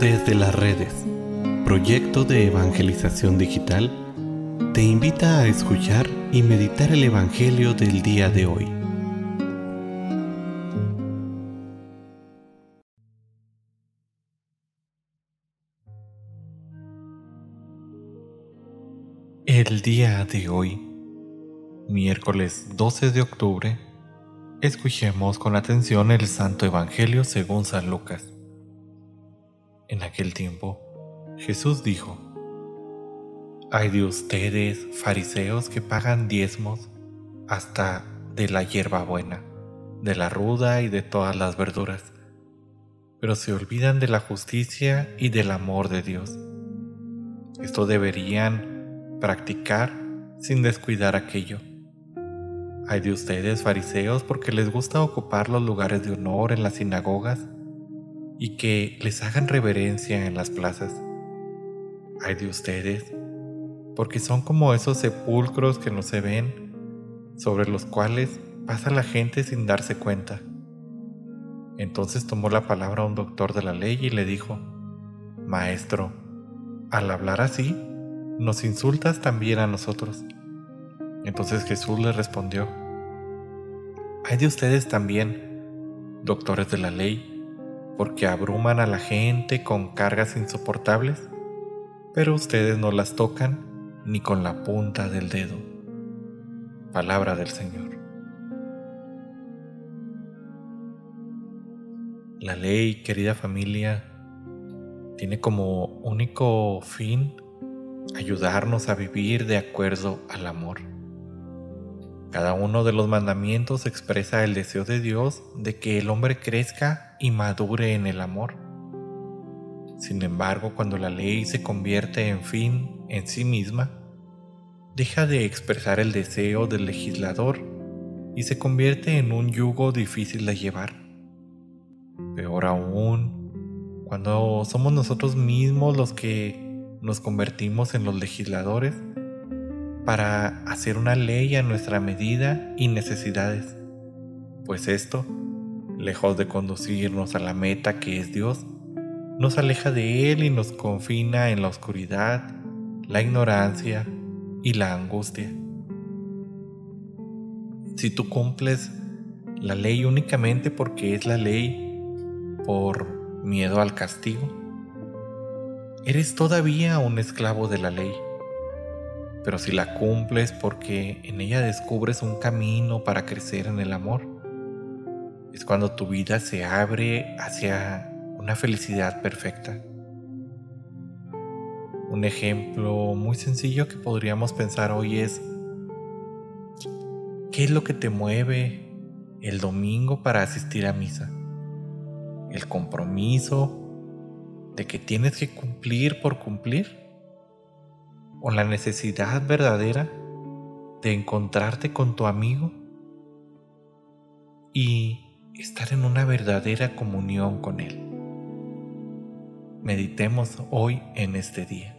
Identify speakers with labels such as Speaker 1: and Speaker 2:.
Speaker 1: Desde las redes, proyecto de evangelización digital, te invita a escuchar y meditar el Evangelio del día de hoy. El día de hoy, miércoles 12 de octubre, escuchemos con atención el Santo Evangelio según San Lucas. En aquel tiempo, Jesús dijo, Hay de ustedes, fariseos, que pagan diezmos hasta de la hierba buena, de la ruda y de todas las verduras, pero se olvidan de la justicia y del amor de Dios. Esto deberían practicar sin descuidar aquello. Hay de ustedes, fariseos, porque les gusta ocupar los lugares de honor en las sinagogas y que les hagan reverencia en las plazas. Hay de ustedes, porque son como esos sepulcros que no se ven, sobre los cuales pasa la gente sin darse cuenta. Entonces tomó la palabra un doctor de la ley y le dijo, Maestro, al hablar así, nos insultas también a nosotros. Entonces Jesús le respondió, Hay de ustedes también, doctores de la ley, porque abruman a la gente con cargas insoportables, pero ustedes no las tocan ni con la punta del dedo. Palabra del Señor. La ley, querida familia, tiene como único fin ayudarnos a vivir de acuerdo al amor. Cada uno de los mandamientos expresa el deseo de Dios de que el hombre crezca y madure en el amor. Sin embargo, cuando la ley se convierte en fin en sí misma, deja de expresar el deseo del legislador y se convierte en un yugo difícil de llevar. Peor aún, cuando somos nosotros mismos los que nos convertimos en los legisladores, para hacer una ley a nuestra medida y necesidades, pues esto, lejos de conducirnos a la meta que es Dios, nos aleja de Él y nos confina en la oscuridad, la ignorancia y la angustia. Si tú cumples la ley únicamente porque es la ley por miedo al castigo, eres todavía un esclavo de la ley pero si la cumples porque en ella descubres un camino para crecer en el amor, es cuando tu vida se abre hacia una felicidad perfecta. Un ejemplo muy sencillo que podríamos pensar hoy es, ¿qué es lo que te mueve el domingo para asistir a misa? ¿El compromiso de que tienes que cumplir por cumplir? o la necesidad verdadera de encontrarte con tu amigo y estar en una verdadera comunión con él. Meditemos hoy en este día.